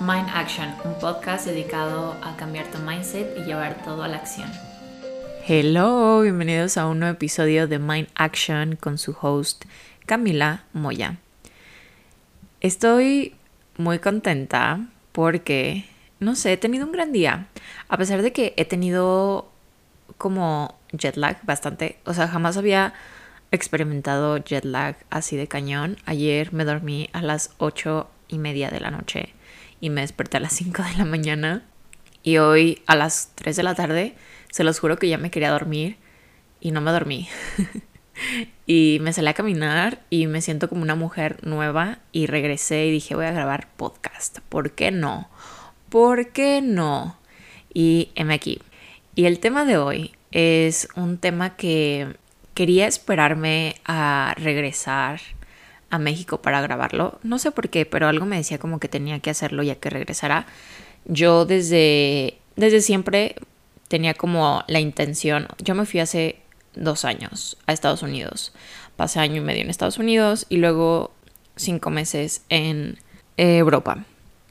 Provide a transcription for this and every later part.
Mind Action, un podcast dedicado a cambiar tu mindset y llevar todo a la acción. Hello, bienvenidos a un nuevo episodio de Mind Action con su host Camila Moya. Estoy muy contenta porque, no sé, he tenido un gran día. A pesar de que he tenido como jet lag bastante, o sea, jamás había experimentado jet lag así de cañón. Ayer me dormí a las ocho y media de la noche y me desperté a las 5 de la mañana. Y hoy a las 3 de la tarde, se los juro que ya me quería dormir y no me dormí. y me salí a caminar y me siento como una mujer nueva y regresé y dije voy a grabar podcast. ¿Por qué no? ¿Por qué no? Y heme aquí. Y el tema de hoy es un tema que quería esperarme a regresar a México para grabarlo. No sé por qué, pero algo me decía como que tenía que hacerlo ya que regresara. Yo desde, desde siempre tenía como la intención, yo me fui hace dos años a Estados Unidos. Pasé año y medio en Estados Unidos y luego cinco meses en Europa.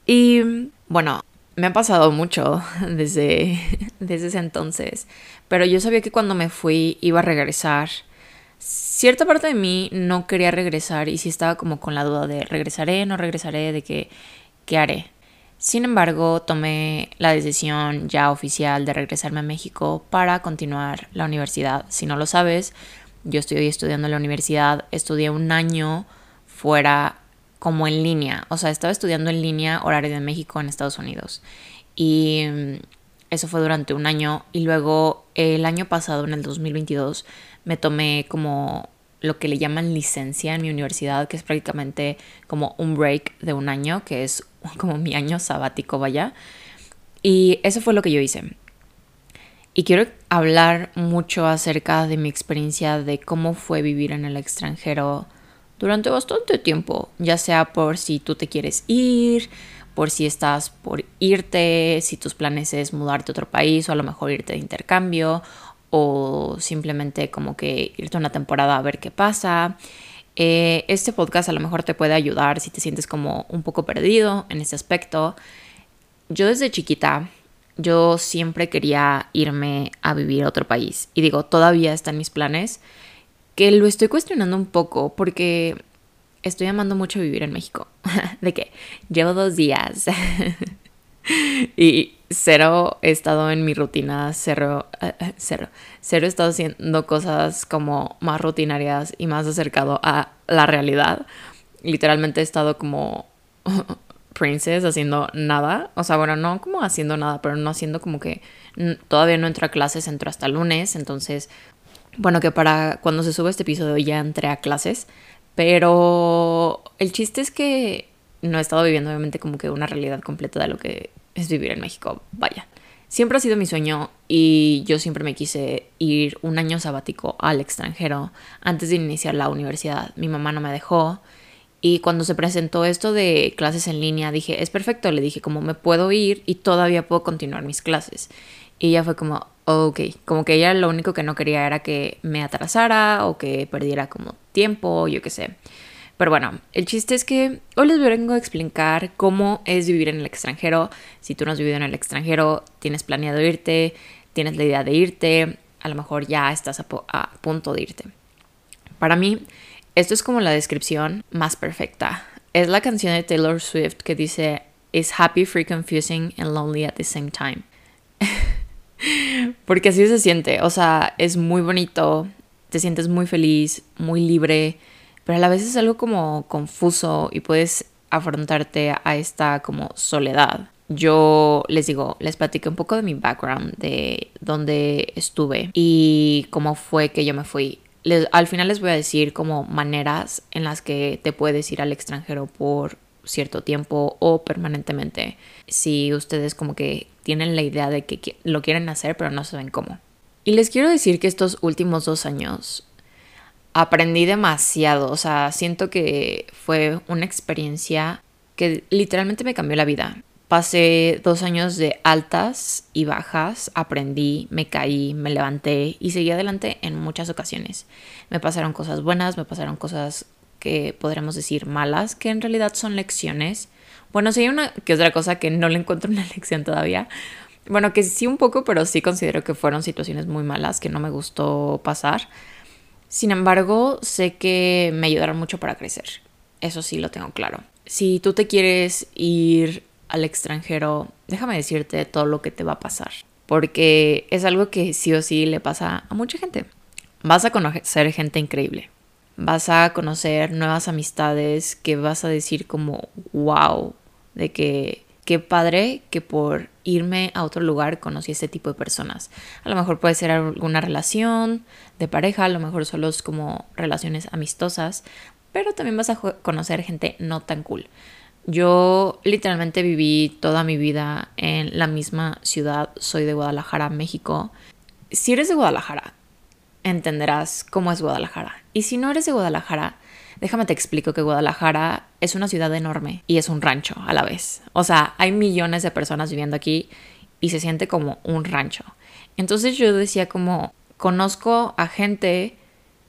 Y bueno, me ha pasado mucho desde, desde ese entonces, pero yo sabía que cuando me fui iba a regresar cierta parte de mí no quería regresar y sí estaba como con la duda de regresaré, no regresaré, de que, qué haré. Sin embargo, tomé la decisión ya oficial de regresarme a México para continuar la universidad. Si no lo sabes, yo estoy estudiando en la universidad, estudié un año fuera como en línea, o sea, estaba estudiando en línea horario de México en Estados Unidos. Y mm, eso fue durante un año y luego el año pasado, en el 2022, me tomé como lo que le llaman licencia en mi universidad, que es prácticamente como un break de un año, que es como mi año sabático, vaya. Y eso fue lo que yo hice. Y quiero hablar mucho acerca de mi experiencia de cómo fue vivir en el extranjero durante bastante tiempo, ya sea por si tú te quieres ir, por si estás por irte, si tus planes es mudarte a otro país o a lo mejor irte de intercambio o simplemente como que irte una temporada a ver qué pasa. Eh, este podcast a lo mejor te puede ayudar si te sientes como un poco perdido en ese aspecto. Yo desde chiquita, yo siempre quería irme a vivir a otro país. Y digo, todavía está en mis planes, que lo estoy cuestionando un poco porque estoy amando mucho vivir en México. de que llevo dos días. y cero he estado en mi rutina, cero, eh, eh, cero, cero he estado haciendo cosas como más rutinarias y más acercado a la realidad. Literalmente he estado como princess haciendo nada, o sea, bueno, no como haciendo nada, pero no haciendo como que todavía no entro a clases, entro hasta lunes, entonces, bueno, que para cuando se sube este episodio ya entré a clases, pero el chiste es que no he estado viviendo obviamente como que una realidad completa de lo que es vivir en México. Vaya. Siempre ha sido mi sueño y yo siempre me quise ir un año sabático al extranjero antes de iniciar la universidad. Mi mamá no me dejó y cuando se presentó esto de clases en línea dije, es perfecto, le dije como me puedo ir y todavía puedo continuar mis clases. Y ella fue como, ok, como que ella lo único que no quería era que me atrasara o que perdiera como tiempo, yo qué sé. Pero bueno, el chiste es que hoy les vengo a explicar cómo es vivir en el extranjero. Si tú no has vivido en el extranjero, tienes planeado irte, tienes la idea de irte, a lo mejor ya estás a, punto de irte. Para mí, esto es como la descripción más perfecta. Es la canción de Taylor Swift que dice, is happy, free, confusing and lonely at the same time. Porque así se siente, o sea, es muy bonito, te sientes muy feliz, muy libre, pero a la vez es algo como confuso y puedes afrontarte a esta como soledad. Yo les digo, les platiqué un poco de mi background, de dónde estuve y cómo fue que yo me fui. al final les voy a decir como maneras en las que te puedes ir al extranjero por cierto tiempo o permanentemente. Si ustedes como que tienen la idea de que lo quieren hacer pero no saben cómo. Y les quiero decir que estos últimos dos años aprendí demasiado, o sea, siento que fue una experiencia que literalmente me cambió la vida. Pasé dos años de altas y bajas, aprendí, me caí, me levanté y seguí adelante en muchas ocasiones. Me pasaron cosas buenas, me pasaron cosas que podremos decir malas, que en realidad son lecciones, Bueno, sí hay una que otra cosa que no le encuentro una lección todavía. Bueno, que sí un poco, pero sí considero que fueron situaciones muy malas que no me gustó pasar. Sin embargo, sé que me ayudaron mucho para crecer. Eso sí lo tengo claro. Si tú te quieres ir al extranjero, déjame decirte todo lo que te va a pasar. Porque es algo que sí o sí le pasa a mucha gente. Vas a conocer gente increíble. Vas a conocer nuevas amistades que vas a decir como, wow, de que qué padre que por irme a otro lugar conocí a este tipo de personas. A lo mejor puede ser alguna relación de pareja, a lo mejor solo es como relaciones amistosas, pero también vas a conocer gente no tan cool. Yo literalmente viví toda mi vida en la misma ciudad, soy de Guadalajara, México. Si eres de Guadalajara, entenderás cómo es Guadalajara. Y si no eres de Guadalajara, déjame te explico que Guadalajara es una ciudad enorme y es un rancho a la vez. O sea, hay millones de personas viviendo aquí y se siente como un rancho. Entonces yo decía como, conozco a gente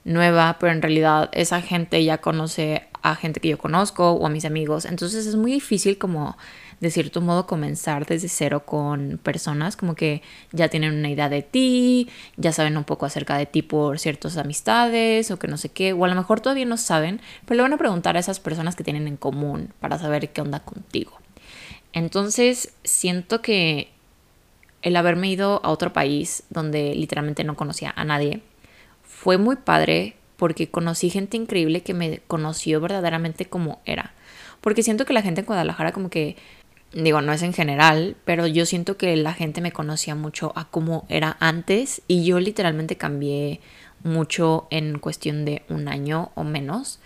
nueva, pero en realidad esa gente ya conoce a gente que yo conozco o a mis amigos. Entonces es muy difícil como de cierto modo comenzar desde cero con personas como que ya tienen una idea de ti, ya saben un poco acerca de ti por ciertas amistades o que no sé qué, o a lo mejor todavía no saben, pero le van a preguntar a esas personas que tienen en común para saber qué onda contigo. Entonces siento que el haberme ido a otro país donde literalmente no conocía a nadie fue muy padre porque conocí gente increíble que me conoció verdaderamente como era. Porque siento que la gente en Guadalajara como que, digo, no es en general, pero yo siento que la gente me conocía mucho a cómo era antes y yo literalmente cambié mucho en cuestión de un año o menos.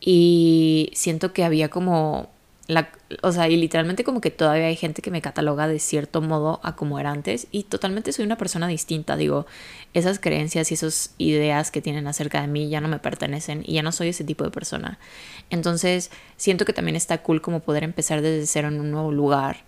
Y siento que había como o sea, y literalmente como que todavía hay gente que me cataloga de cierto modo a como era antes y totalmente soy una persona distinta, digo, esas creencias y esas ideas que tienen acerca de mí ya no me pertenecen y ya no soy ese tipo de persona. Entonces, siento que también está cool como poder empezar desde cero en un nuevo lugar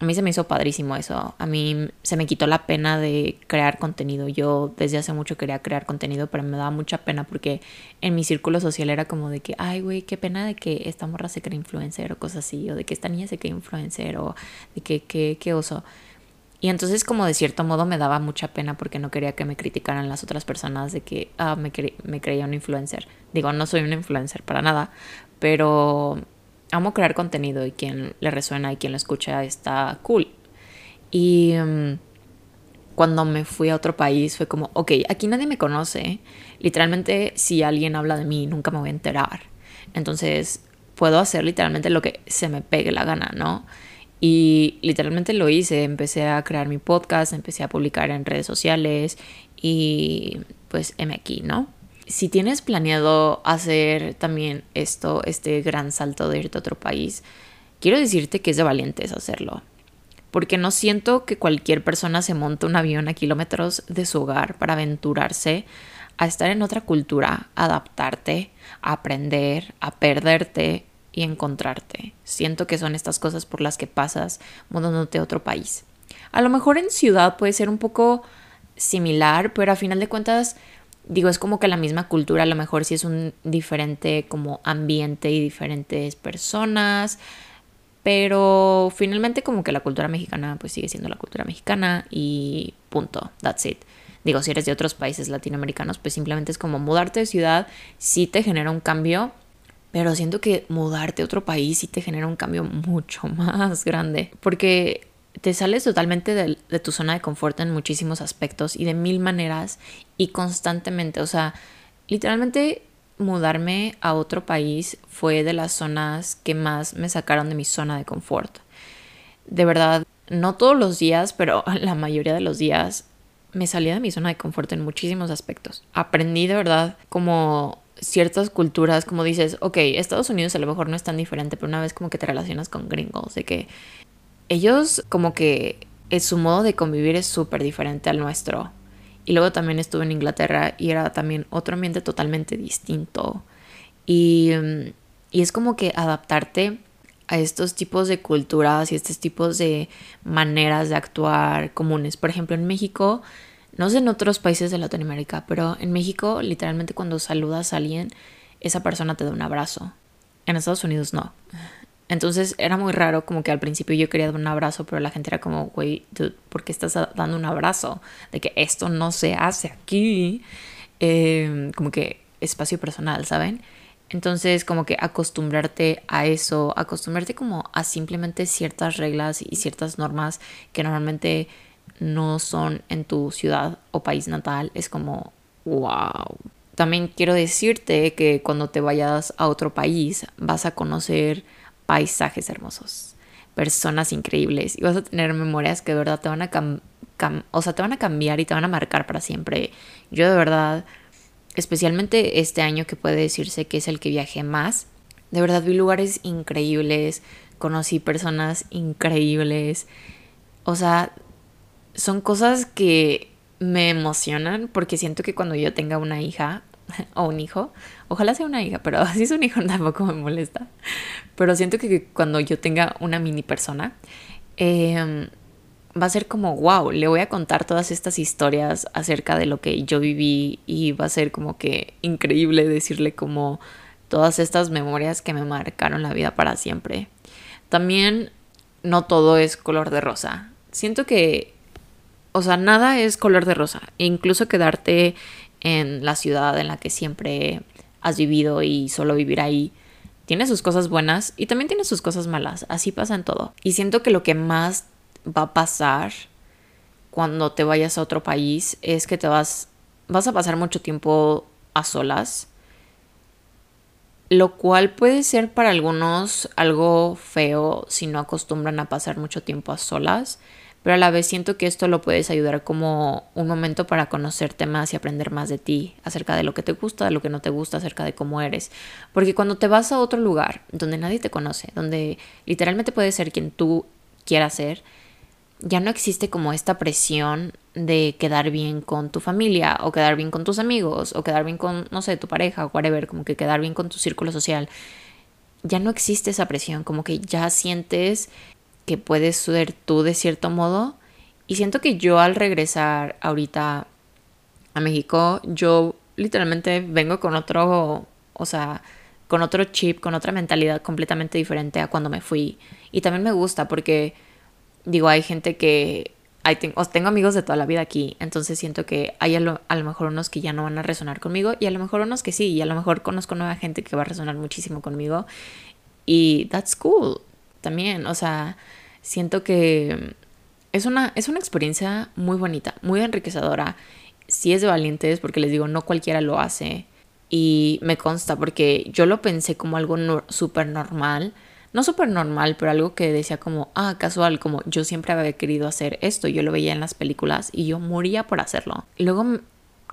a mí se me hizo padrísimo eso. A mí se me quitó la pena de crear contenido. Yo desde hace mucho quería crear contenido, pero me daba mucha pena porque en mi círculo social era como de que, ay, güey, qué pena de que esta morra se cree influencer o cosas así, o de que esta niña se cree influencer, o de que, qué, qué oso. Y entonces como de cierto modo me daba mucha pena porque no quería que me criticaran las otras personas de que ah, me, me creía un influencer. Digo, no soy un influencer para nada, pero amo crear contenido y quien le resuena y quien lo escucha está cool. Y mm, cuando me fui a otro país fue como, ok, aquí nadie me conoce. Literalmente si alguien habla de mí nunca me voy a enterar. Entonces puedo hacer literalmente lo que se me pegue la gana, ¿no? Y literalmente lo hice, empecé a crear mi podcast, empecé a publicar en redes sociales y pues M aquí, ¿no? Si tienes planeado hacer también esto, este gran salto de irte a otro país, quiero decirte que es de valientes hacerlo. Porque no siento que cualquier persona se monte un avión a kilómetros de su hogar para aventurarse a estar en otra cultura, adaptarte, a aprender, a perderte y encontrarte. Siento que son estas cosas por las que pasas mudándote a otro país. A lo mejor en ciudad puede ser un poco similar, pero a final de cuentas digo, es como que la misma cultura, a lo mejor sí es un diferente como ambiente y diferentes personas, pero finalmente como que la cultura mexicana pues sigue siendo la cultura mexicana y punto, that's it. Digo, si eres de otros países latinoamericanos, pues simplemente es como mudarte de ciudad, sí te genera un cambio, pero siento que mudarte a otro país sí te genera un cambio mucho más grande, porque te sales totalmente de, tu zona de confort en muchísimos aspectos y de mil maneras y constantemente. O sea, literalmente mudarme a otro país fue de las zonas que más me sacaron de mi zona de confort. De verdad, no todos los días, pero la mayoría de los días me salía de mi zona de confort en muchísimos aspectos. Aprendí de verdad como ciertas culturas, como dices, ok, Estados Unidos a lo mejor no es tan diferente, pero una vez como que te relacionas con gringos, de que ellos como que su modo de convivir es súper diferente al nuestro. Y luego también estuve en Inglaterra y era también otro ambiente totalmente distinto. Y, y es como que adaptarte a estos tipos de culturas y estos tipos de maneras de actuar comunes. Por ejemplo, en México, no sé en otros países de Latinoamérica, pero en México literalmente cuando saludas a alguien, esa persona te da un abrazo. En Estados Unidos no. Entonces era muy raro, como que al principio yo quería dar un abrazo, pero la gente era como, güey, ¿por qué estás dando un abrazo? De que esto no se hace aquí. Em, como que espacio personal, ¿saben? Entonces, como que acostumbrarte a eso, acostumbrarte como a simplemente ciertas reglas y ciertas normas que normalmente no son en tu ciudad o país natal, es como, wow. También quiero decirte que cuando te vayas a otro país vas a conocer paisajes hermosos, personas increíbles y vas a tener memorias que de verdad te van a, o sea, te van a cambiar y te van a marcar para siempre. Yo de verdad especialmente este año que puede decirse que es el que viajé más. De verdad vi lugares increíbles, conocí personas increíbles. O sea, son cosas que me emocionan porque siento que cuando yo tenga una hija o un hijo, ojalá sea una hija, pero si es un hijo tampoco me molesta. Pero siento que cuando yo tenga una mini persona, eh, va a ser como, wow, le voy a contar todas estas historias acerca de lo que yo viví y va a ser como que increíble decirle como todas estas memorias que me marcaron la vida para siempre. También no todo es color de rosa. Siento que, o sea, nada es color de rosa. E incluso quedarte en la ciudad en la que siempre has vivido y solo vivir ahí tiene sus cosas buenas y también tiene sus cosas malas. Así pasa en todo. Y siento que lo que más va a pasar cuando te vayas a otro país es que te vas, vas a pasar mucho tiempo a solas, lo cual puede ser para algunos algo feo si no acostumbran a pasar mucho tiempo a solas, pero a la vez siento que esto lo puedes ayudar como un momento para conocerte más y aprender más de ti, acerca de lo que te gusta, de lo que no te gusta, acerca de cómo eres. Porque cuando te vas a otro lugar donde nadie te conoce, donde literalmente puedes ser quien tú quieras ser, ya no existe como esta presión de quedar bien con tu familia o quedar bien con tus amigos o quedar bien con, no sé, tu pareja o whatever, como que quedar bien con tu círculo social. Ya no existe esa presión, como que ya sientes que puedes ser tú de cierto modo. Y siento que yo al regresar ahorita a México, yo literalmente vengo con otro, o sea, con otro chip, con otra mentalidad completamente diferente a cuando me fui. Y también me gusta porque digo, hay gente que hay, tengo amigos de toda la vida aquí, entonces siento que hay a lo, mejor unos que ya no van a resonar conmigo y a lo mejor unos que sí, y a lo mejor conozco nueva gente que va a resonar muchísimo conmigo y that's cool también, o sea, siento que es una, es una experiencia muy bonita, muy enriquecedora, si es de valientes, porque les digo, no cualquiera lo hace. Y me consta porque yo lo pensé como algo súper normal, no súper normal, pero algo que decía como, ah, casual, como yo siempre había querido hacer esto, yo lo veía en las películas y yo moría por hacerlo. Y luego,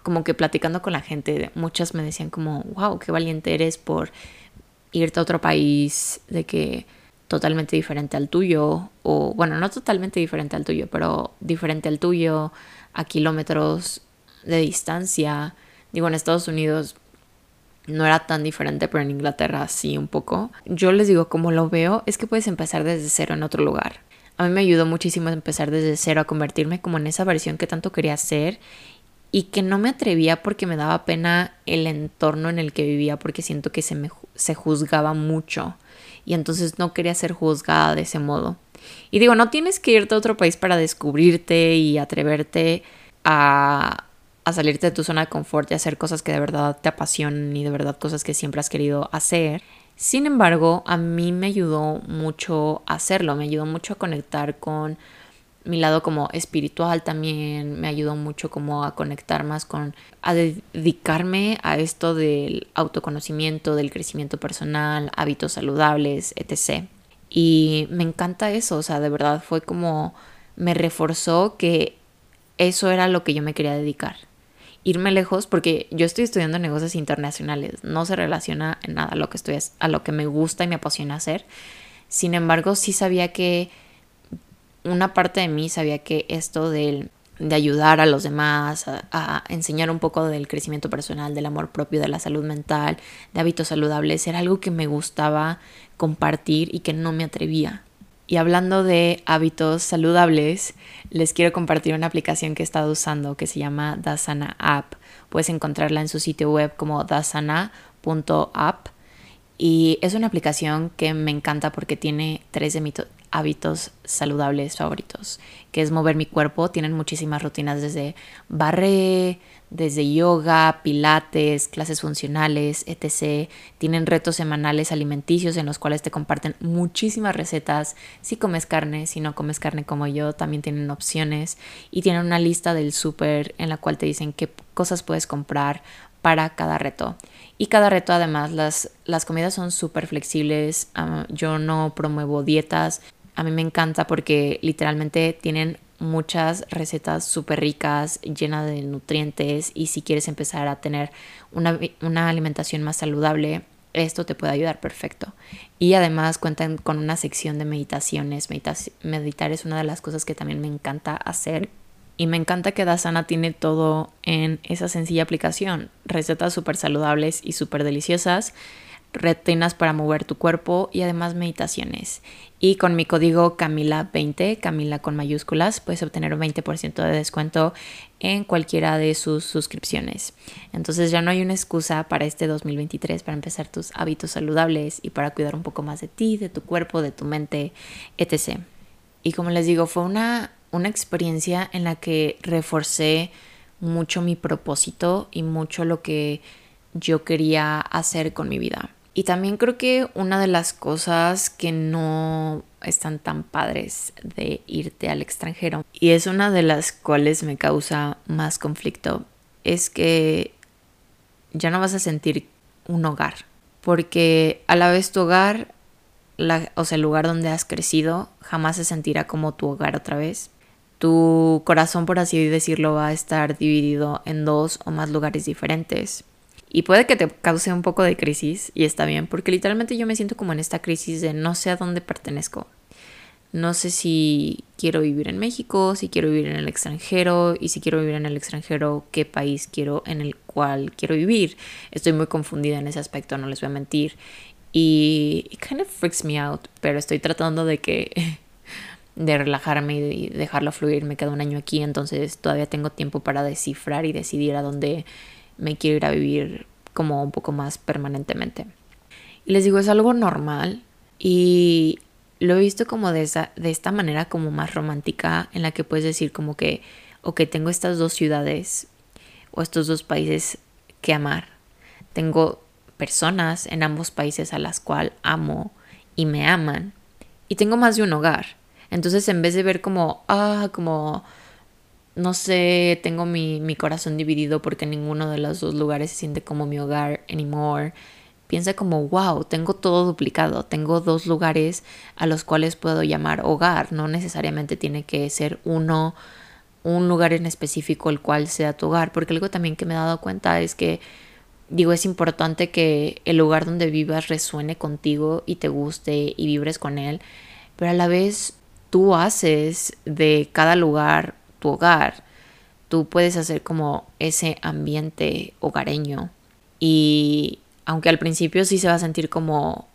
como que platicando con la gente, muchas me decían como, wow, qué valiente eres por irte a otro país, de que totalmente diferente al tuyo, o bueno, no totalmente diferente al tuyo, pero diferente al tuyo, a kilómetros de distancia. Digo, en Estados Unidos no era tan diferente, pero en Inglaterra sí un poco. Yo les digo, como lo veo, es que puedes empezar desde cero en otro lugar. A mí me ayudó muchísimo empezar desde cero a convertirme como en esa versión que tanto quería ser y que no me atrevía porque me daba pena el entorno en el que vivía porque siento que se me se juzgaba mucho y entonces no quería ser juzgada de ese modo. Y digo, no tienes que irte a otro país para descubrirte y atreverte a a salirte de tu zona de confort y hacer cosas que de verdad te apasionan y de verdad cosas que siempre has querido hacer. Sin embargo, a mí me ayudó mucho hacerlo, me ayudó mucho a conectar con mi lado como espiritual también, me ayudó mucho como a conectar más con, a dedicarme a esto del autoconocimiento, del crecimiento personal, hábitos saludables, etc. Y me encanta eso, o sea, de verdad fue como me reforzó que eso era lo que yo me quería dedicar irme lejos porque yo estoy estudiando negocios internacionales, no se relaciona en nada a lo que estoy a lo que me gusta y me apasiona hacer. Sin embargo, sí sabía que una parte de mí sabía que esto de, de ayudar a los demás, a, enseñar un poco del crecimiento personal, del amor propio, de la salud mental, de hábitos saludables, era algo que me gustaba compartir y que no me atrevía. Y hablando de hábitos saludables, les quiero compartir una aplicación que he estado usando que se llama Dasana App. Puedes encontrarla en su sitio web como dasana.app Y es una aplicación que me encanta porque tiene tres de hábitos saludables favoritos, que es mover mi cuerpo. Tienen muchísimas rutinas desde barré, desde yoga, pilates, clases funcionales, etc. Tienen retos semanales alimenticios en los cuales te comparten muchísimas recetas. Si comes carne, si no comes carne como yo, también tienen opciones. Y tienen una lista del súper en la cual te dicen qué cosas puedes comprar para cada reto. Y cada reto además, las, las comidas son súper flexibles. Ah, yo no promuevo dietas. A mí me encanta porque literalmente tienen muchas recetas súper ricas, llenas de nutrientes y si quieres empezar a tener una, una, alimentación más saludable, esto te puede ayudar perfecto. Y además cuentan con una sección de meditaciones. meditar es una de las cosas que también me encanta hacer y me encanta que Dasana tiene todo en esa sencilla aplicación. Recetas súper saludables y súper deliciosas, retinas para mover tu cuerpo y además meditaciones. Y con mi código Camila20, Camila con mayúsculas, puedes obtener un 20% de descuento en cualquiera de sus suscripciones. Entonces ya no hay una excusa para este 2023 para empezar tus hábitos saludables y para cuidar un poco más de ti, de tu cuerpo, de tu mente, etc. Y como les digo, fue una una experiencia en la que reforcé mucho mi propósito y mucho lo que yo quería hacer con mi vida. Y también creo que una de las cosas que no están tan padres de irte al extranjero y es una de las cuales me causa más conflicto es que ya no vas a sentir un hogar porque a la vez tu hogar o sea el lugar donde has crecido jamás se sentirá como tu hogar otra vez tu corazón, por así decirlo, va a estar dividido en dos o más lugares diferentes. Y puede que te cause un poco de crisis, y está bien, porque literalmente yo me siento como en esta crisis de no sé a dónde pertenezco. No sé si quiero vivir en México, si quiero vivir en el extranjero, y si quiero vivir en el extranjero, qué país quiero en el cual quiero vivir. Estoy muy confundida en ese aspecto, no les voy a mentir. Y it kind of freaks me out, pero estoy tratando de que de relajarme y dejarlo fluir. Me quedo un año aquí, entonces todavía tengo tiempo para descifrar y decidir a dónde me quiero ir a vivir como un poco más permanentemente. Y les digo, es algo normal y lo he visto como de, esa, de esta manera como más romántica en la que puedes decir como que, ok, tengo estas dos ciudades o estos dos países que amar. Tengo personas en ambos países a las cuales amo y me aman. Y tengo más de un hogar. Entonces, en vez de ver como, ah, como, no sé, tengo mi, mi corazón dividido porque ninguno de los dos lugares se siente como mi hogar anymore, piensa como, wow, tengo todo duplicado, tengo dos lugares a los cuales puedo llamar hogar, no necesariamente tiene que ser uno, un lugar en específico el cual sea tu hogar, porque algo también que me he dado cuenta es que, digo, es importante que el lugar donde vivas resuene contigo y te guste y vibres con él, pero a la vez tú haces de cada lugar tu hogar. Tú puedes hacer como ese ambiente hogareño. Y aunque al principio sí se va a sentir como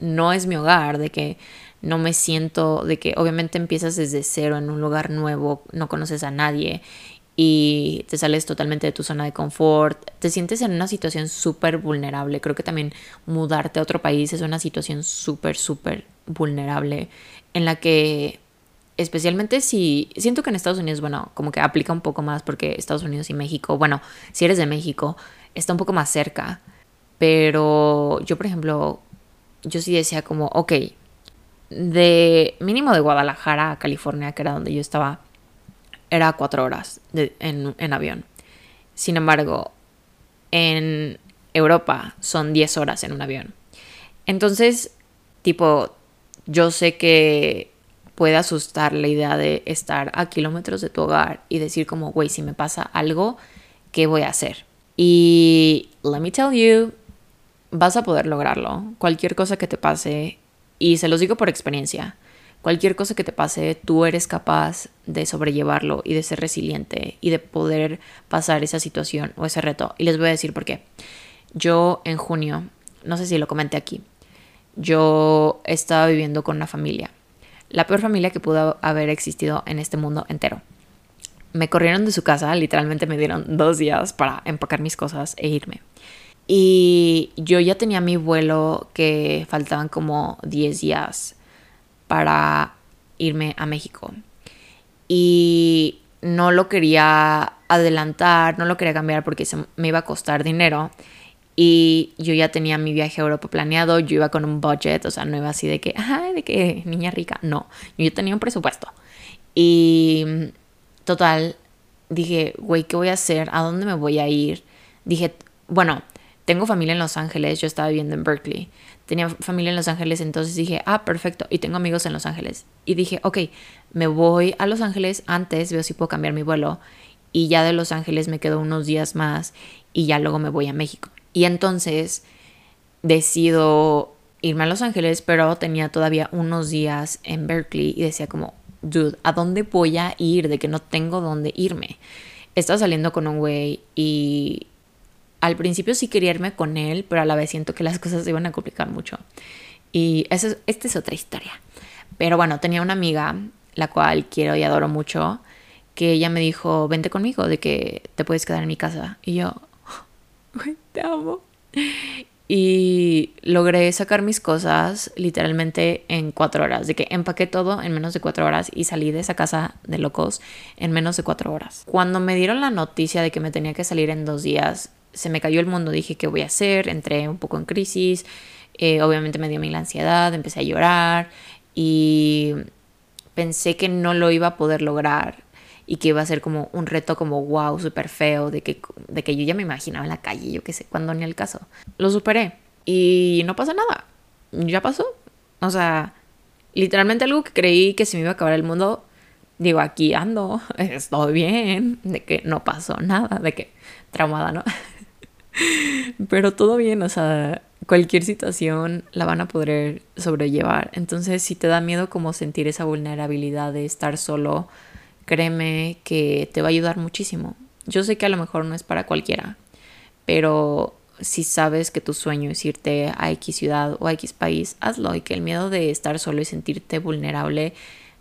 no es mi hogar, de que no me siento, de que obviamente empiezas desde cero en un lugar nuevo, no conoces a nadie y te sales totalmente de tu zona de confort, te sientes en una situación súper vulnerable. Creo que también mudarte a otro país es una situación súper, súper vulnerable en la que especialmente si siento que en Estados Unidos, bueno, como que aplica un poco más porque Estados Unidos y México, bueno, si eres de México, está un poco más cerca, pero yo, por ejemplo, yo sí decía como, ok, de mínimo de Guadalajara a California, que era donde yo estaba, era cuatro horas en, en avión. Sin embargo, en Europa son diez horas en un avión. Entonces, tipo, yo sé que puede asustar la idea de estar a kilómetros de tu hogar y decir como, güey, si me pasa algo, ¿qué voy a hacer? Y let me tell you, vas a poder lograrlo. Cualquier cosa que te pase, y se los digo por experiencia, cualquier cosa que te pase, tú eres capaz de sobrellevarlo y de ser resiliente y de poder pasar esa situación o ese reto. Y les voy a decir por qué. Yo en junio, no sé si lo comenté aquí, yo estaba viviendo con una familia, la peor familia que pudo haber existido en este mundo entero. Me corrieron de su casa, literalmente me dieron dos días para empacar mis cosas e irme. Y yo ya tenía mi vuelo que faltaban como 10 días para irme a México. Y no lo quería adelantar, no lo quería cambiar porque se me iba a costar dinero. Y yo ya tenía mi viaje a Europa planeado, yo iba con un budget, o sea, no iba así de que, ay, de que niña rica, no, yo ya tenía un presupuesto. Y total, dije, güey, ¿qué voy a hacer? ¿A dónde me voy a ir? Dije, bueno, tengo familia en Los Ángeles, yo estaba viviendo en Berkeley, tenía familia en Los Ángeles, entonces dije, ah, perfecto, y tengo amigos en Los Ángeles. Y dije, ok, me voy a Los Ángeles antes, veo si puedo cambiar mi vuelo, y ya de Los Ángeles me quedo unos días más, y ya luego me voy a México. Y entonces decido irme a Los Ángeles, pero tenía todavía unos días en Berkeley y decía como, dude, ¿a dónde voy a ir? De que no tengo dónde irme. Estaba saliendo con un güey y al principio sí quería irme con él, pero a la vez siento que las cosas se iban a complicar mucho. Y esa es, esta es otra historia. Pero bueno, tenía una amiga, la cual quiero y adoro mucho, que ella me dijo, vente conmigo, de que te puedes quedar en mi casa. Y yo, te amo. Y logré sacar mis cosas literalmente en cuatro horas. De que empaqué todo en menos de cuatro horas y salí de esa casa de locos en menos de cuatro horas. Cuando me dieron la noticia de que me tenía que salir en dos días, se me cayó el mundo. Dije, ¿qué voy a hacer? Entré un poco en crisis. Eh, obviamente me dio mi la ansiedad, empecé a llorar y pensé que no lo iba a poder lograr y que iba a ser como un reto como wow, súper feo, de que, de que yo ya me imaginaba en la calle, yo qué sé, cuando ni el caso. Lo superé y no pasa nada, ya pasó. O sea, literalmente algo que creí que se me iba a acabar el mundo, digo, aquí ando, estoy bien, de que no pasó nada, de que traumada, ¿no? Pero todo bien, o sea, cualquier situación la van a poder sobrellevar. Entonces, si te da miedo como sentir esa vulnerabilidad de estar solo, créeme que te va a ayudar muchísimo. Yo sé que a lo mejor no es para cualquiera, pero si sabes que tu sueño es irte a X ciudad o a X país, hazlo y que el miedo de estar solo y sentirte vulnerable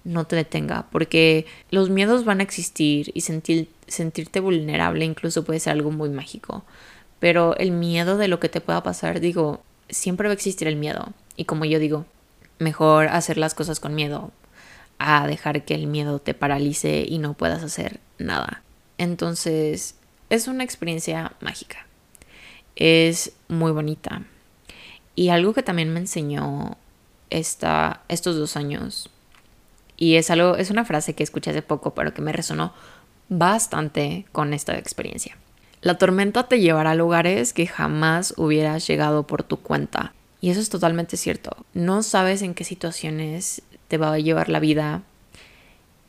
no te detenga, porque los miedos van a existir y sentir, sentirte vulnerable incluso puede ser algo muy mágico, pero el miedo de lo que te pueda pasar, digo, siempre va a existir el miedo y como yo digo, mejor hacer las cosas con miedo a dejar que el miedo te paralice y no puedas hacer nada. Entonces, es una experiencia mágica. Es muy bonita. Y algo que también me enseñó esta, estos dos años, y es algo, es una frase que escuché hace poco, pero que me resonó bastante con esta experiencia. La tormenta te llevará a lugares que jamás hubieras llegado por tu cuenta. Y eso es totalmente cierto. No sabes en qué situaciones te va a llevar la vida,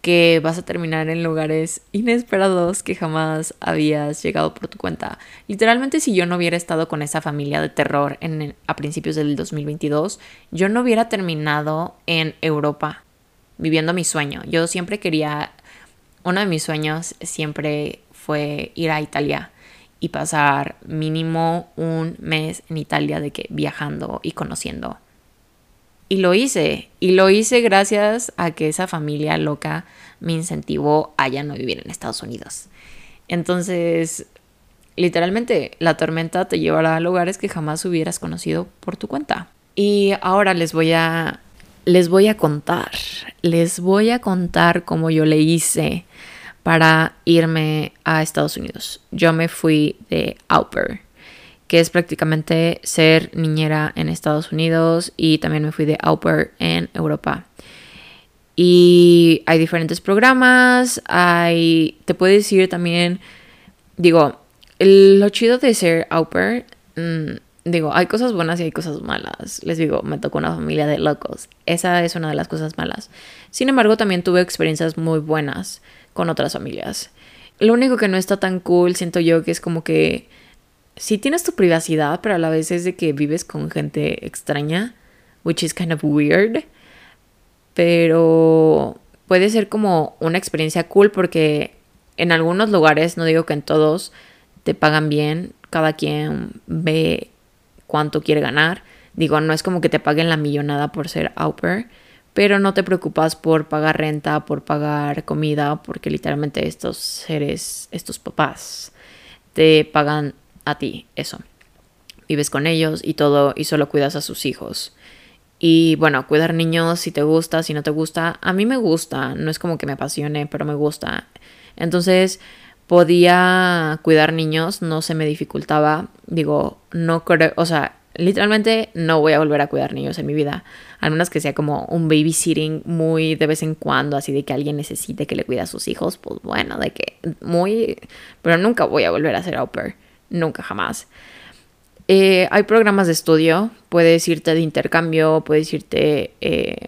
que vas a terminar en lugares inesperados que jamás habías llegado por tu cuenta. Literalmente si yo no hubiera estado con esa familia de terror en, a principios del 2022, yo no hubiera terminado en Europa viviendo mi sueño. Yo siempre quería, uno de mis sueños siempre fue ir a Italia y pasar mínimo un mes en Italia de que viajando y conociendo y lo hice. Y lo hice gracias a que esa familia loca me incentivó a ya no vivir en Estados Unidos. Entonces, literalmente, la tormenta te llevará a lugares que jamás hubieras conocido por tu cuenta. Y ahora les voy a les voy a contar, les voy a contar cómo yo le hice para irme a Estados Unidos. Yo me fui de Auper que es prácticamente ser niñera en Estados Unidos y también me fui de au en Europa. Y hay diferentes programas, hay, te puedo decir también, digo, lo chido de ser au pair, mm, digo, hay cosas buenas y hay cosas malas. Les digo, me tocó una familia de locos. Esa es una de las cosas malas. Sin embargo, también tuve experiencias muy buenas con otras familias. Lo único que no está tan cool, siento yo, que es como que sí tienes tu privacidad, pero a la vez es de que vives con gente extraña, which is kind of weird. Pero puede ser como una experiencia cool porque en algunos lugares, no digo que en todos, te pagan bien, cada quien ve cuánto quiere ganar. Digo, no es como que te paguen la millonada por ser au pair, pero no te preocupas por pagar renta, por pagar comida, porque literalmente estos seres, estos papás, te pagan a ti eso. vives con ellos y todo y solo cuidas a sus hijos. Y bueno, cuidar niños si te gusta, si no te gusta, a mí me gusta, no es como que me apasione, pero me gusta. Entonces, podía cuidar niños, no se me dificultaba. Digo, no creo, o sea, literalmente no voy a volver a cuidar niños en mi vida. Al menos que sea como un babysitting muy de vez en cuando, así de que alguien necesite que le cuide a sus hijos, pues bueno, de que muy... Pero nunca voy a volver a ser au pair. Nunca, jamás. Eh, hay programas de estudio, puedes irte de intercambio, puedes irte eh,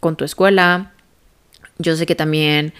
con tu escuela. Yo sé que también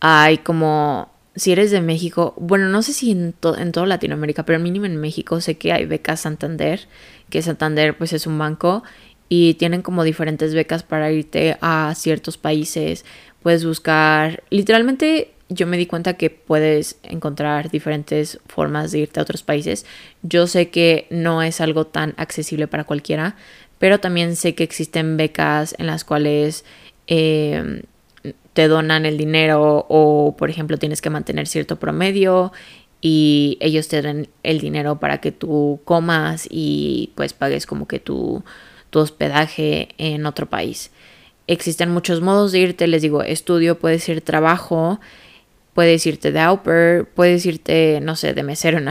hay como si eres de México, bueno, no sé si en, en toda Latinoamérica, pero mínimo en México sé que hay becas Santander, que Santander pues es un banco y tienen como diferentes becas para irte a ciertos países. Puedes buscar, literalmente yo me di cuenta que puedes encontrar diferentes formas de irte a otros países. Yo sé que no es algo tan accesible para cualquiera, pero también sé que existen becas en las cuales eh, te donan el dinero o, por ejemplo, tienes que mantener cierto promedio y ellos te dan el dinero para que tú comas y pues pagues como que tu, tu hospedaje en otro país. Existen muchos modos de irte, les digo, estudio, puedes ir trabajo, puedes irte de au puedes irte, no sé, de mesero en,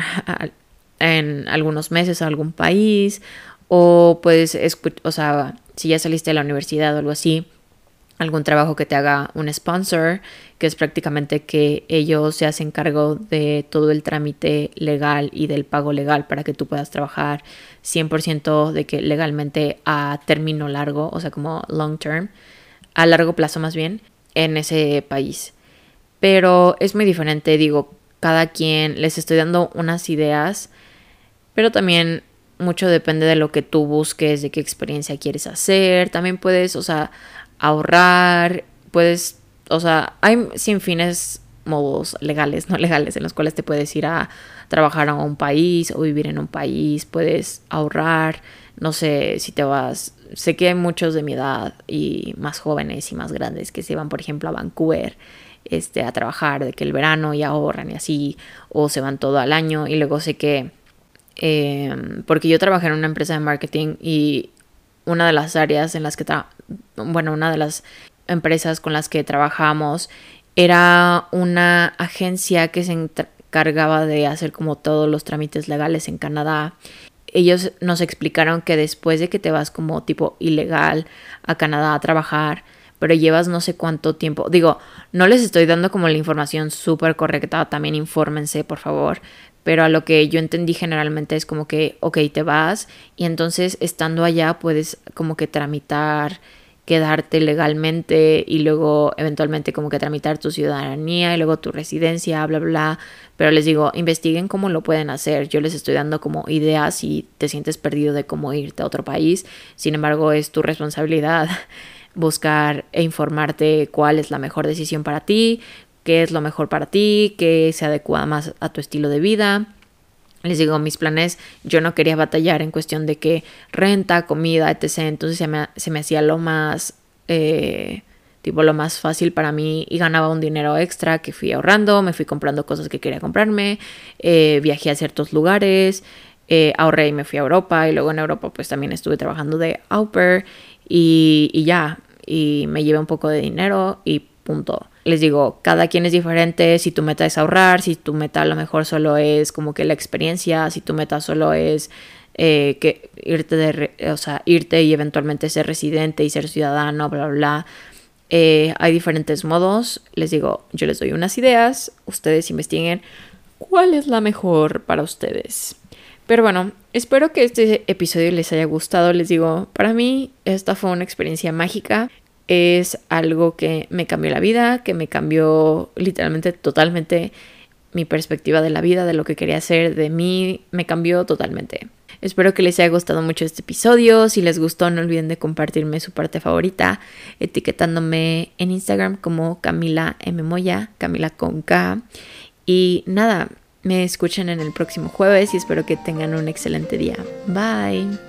en algunos meses a algún país, o puedes, o sea, si ya saliste de la universidad o algo así, algún trabajo que te haga un sponsor, que es prácticamente que ellos se hacen cargo de todo el trámite legal y del pago legal para que tú puedas trabajar 100% de que legalmente a término largo, o sea, como long term, a largo plazo más bien, en ese país. Pero es muy diferente, digo, cada quien les estoy dando unas ideas, pero también mucho depende de lo que tú busques, de qué experiencia quieres hacer. También puedes, o sea, ahorrar, puedes, o sea, hay sin fines modos legales, no legales, en los cuales te puedes ir a trabajar a un país o vivir en un país, puedes ahorrar, no sé si te vas, sé que hay muchos de mi edad y más jóvenes y más grandes que se van, por ejemplo, a Vancouver este, a trabajar, de que el verano y ahorran y así, o se van todo al año y luego sé que, em, porque yo trabajé en una empresa de marketing y una de las áreas en las que, bueno, una de las empresas con las que trabajamos era una agencia que se encargaba de hacer como todos los trámites legales en Canadá. Ellos nos explicaron que después de que te vas como tipo ilegal a Canadá a trabajar, pero llevas no sé cuánto tiempo. Digo, no les estoy dando como la información súper correcta, también infórmense, por favor pero a lo que yo entendí generalmente es como que, ok, te vas y entonces estando allá puedes como que tramitar, quedarte legalmente y luego eventualmente como que tramitar tu ciudadanía y luego tu residencia, bla, bla, Pero les digo, investiguen cómo lo pueden hacer. Yo les estoy dando como ideas si te sientes perdido de cómo irte a otro país. Sin embargo, es tu responsabilidad buscar e informarte cuál es la mejor decisión para ti, qué es lo mejor para ti, qué se adecua más a tu estilo de vida. Les digo, mis planes, yo no quería batallar en cuestión de que renta, comida, etc. Entonces se me, se me hacía lo más, eh, tipo, lo más fácil para mí y ganaba un dinero extra que fui ahorrando, me fui comprando cosas que quería comprarme, eh, viajé a ciertos lugares, eh, ahorré y me fui a Europa y luego en Europa pues también estuve trabajando de au pair y, y ya, y me llevé un poco de dinero y punto les digo, cada quien es diferente, si tu meta es ahorrar, si tu meta a lo mejor solo es como que la experiencia, si tu meta solo es eh, que irte de, o sea, irte y eventualmente ser residente y ser ciudadano, bla, bla, bla. Eh, hay diferentes modos, les digo, yo les doy unas ideas, ustedes investiguen cuál es la mejor para ustedes. Pero bueno, espero que este episodio les haya gustado. Les digo, para mí esta fue una experiencia mágica es algo que me cambió la vida, que me cambió literalmente totalmente mi perspectiva de la vida, de lo que quería hacer, de mí, me cambió totalmente. Espero que les haya gustado mucho este episodio. Si les gustó, no olviden de compartirme su parte favorita, etiquetándome en Instagram como Camila M. Camila con K. Y nada, me escuchen en el próximo jueves y espero que tengan un excelente día. Bye.